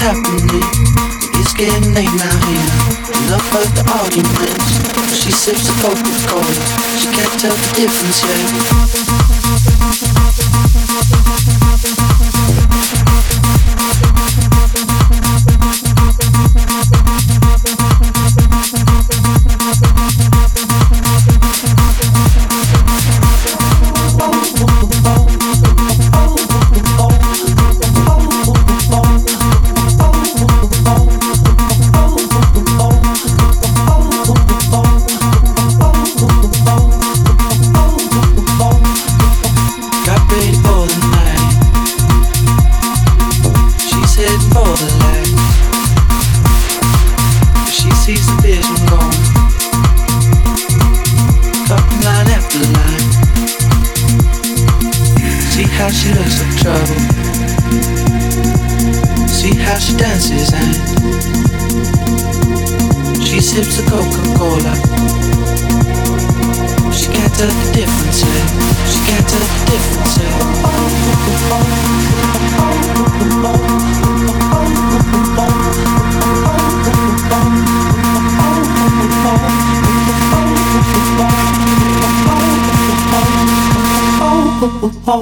happening? It's getting late now here. Enough of the arguments. She sips a Coca-Cola. She can't tell the difference yet.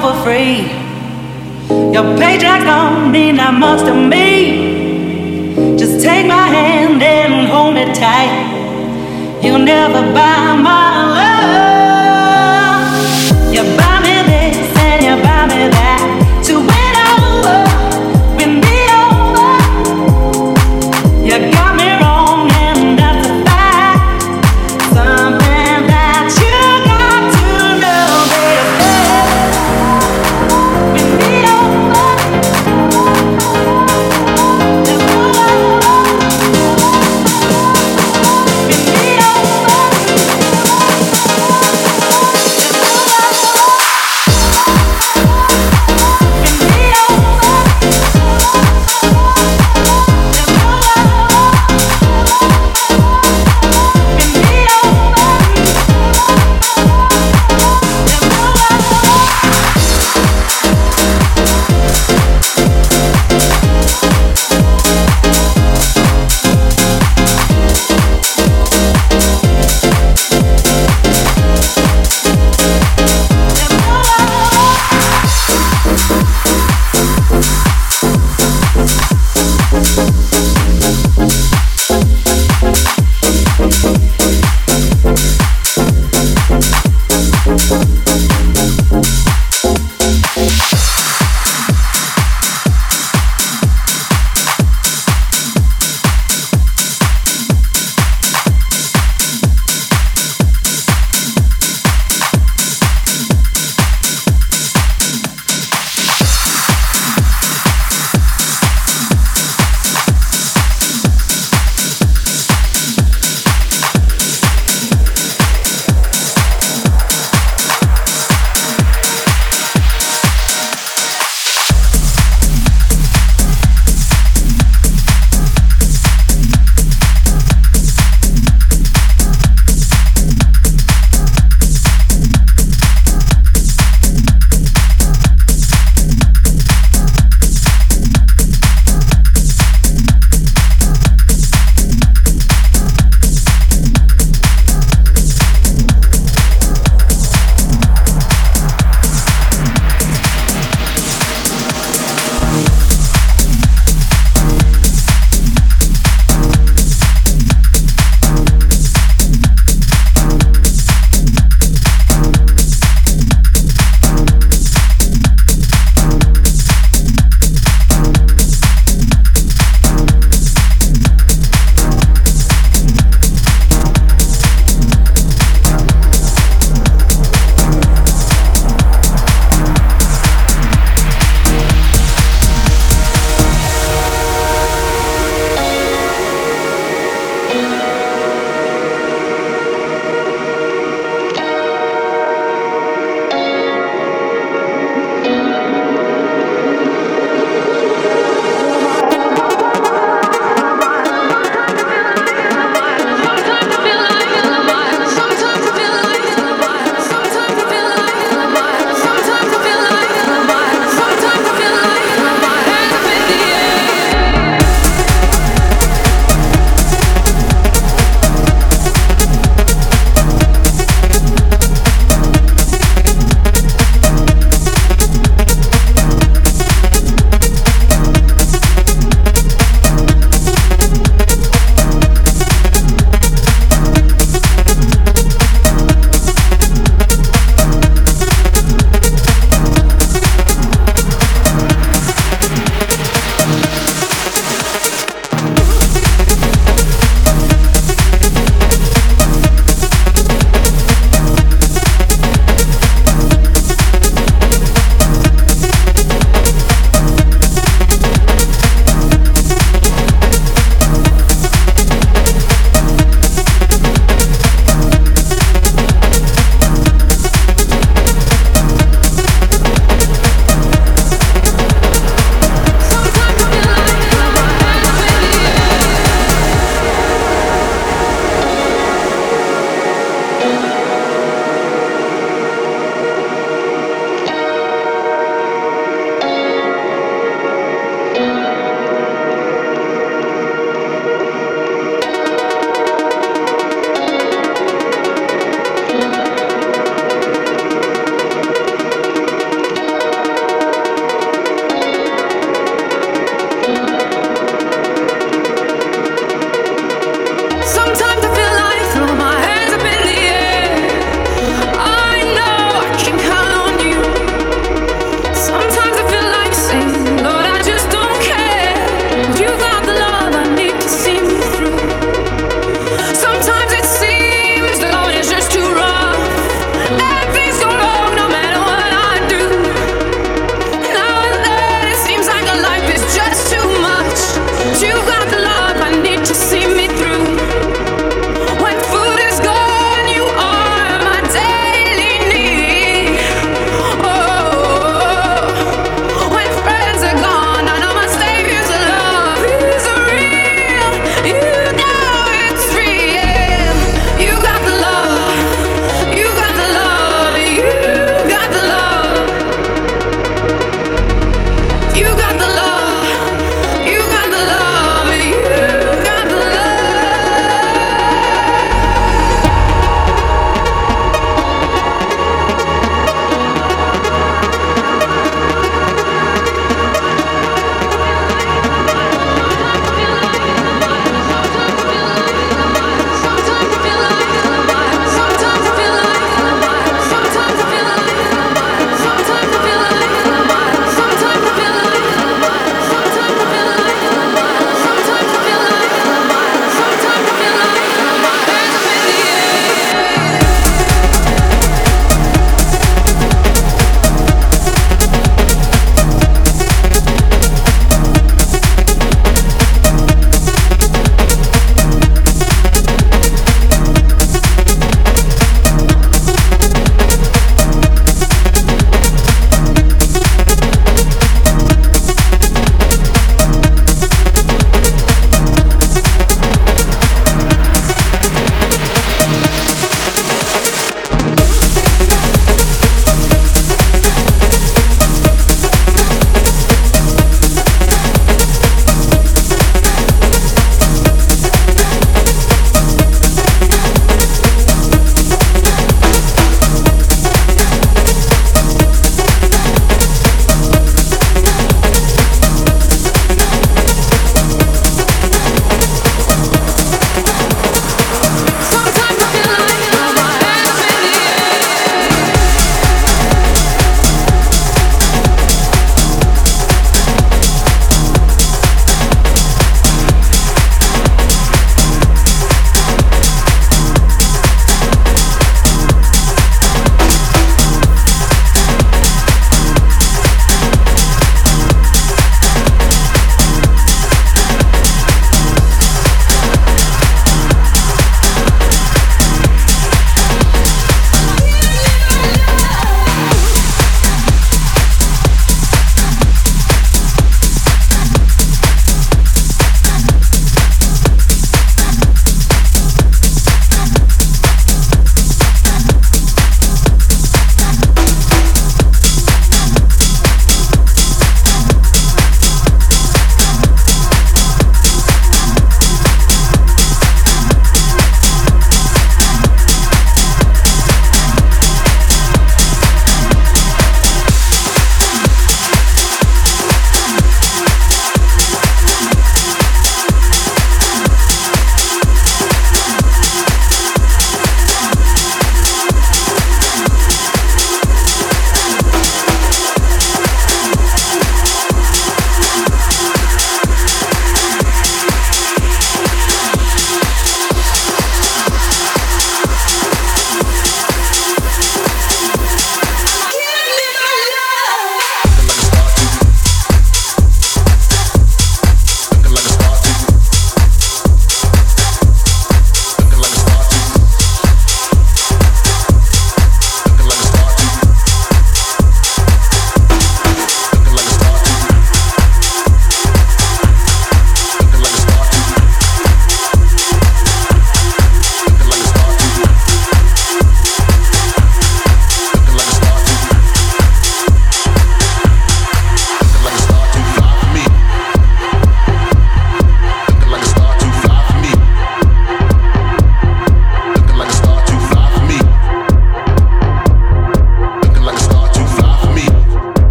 for free. Your paycheck don't mean that much to me. Just take my hand and hold me tight. You'll never buy my love. You buy me this and you buy me that. To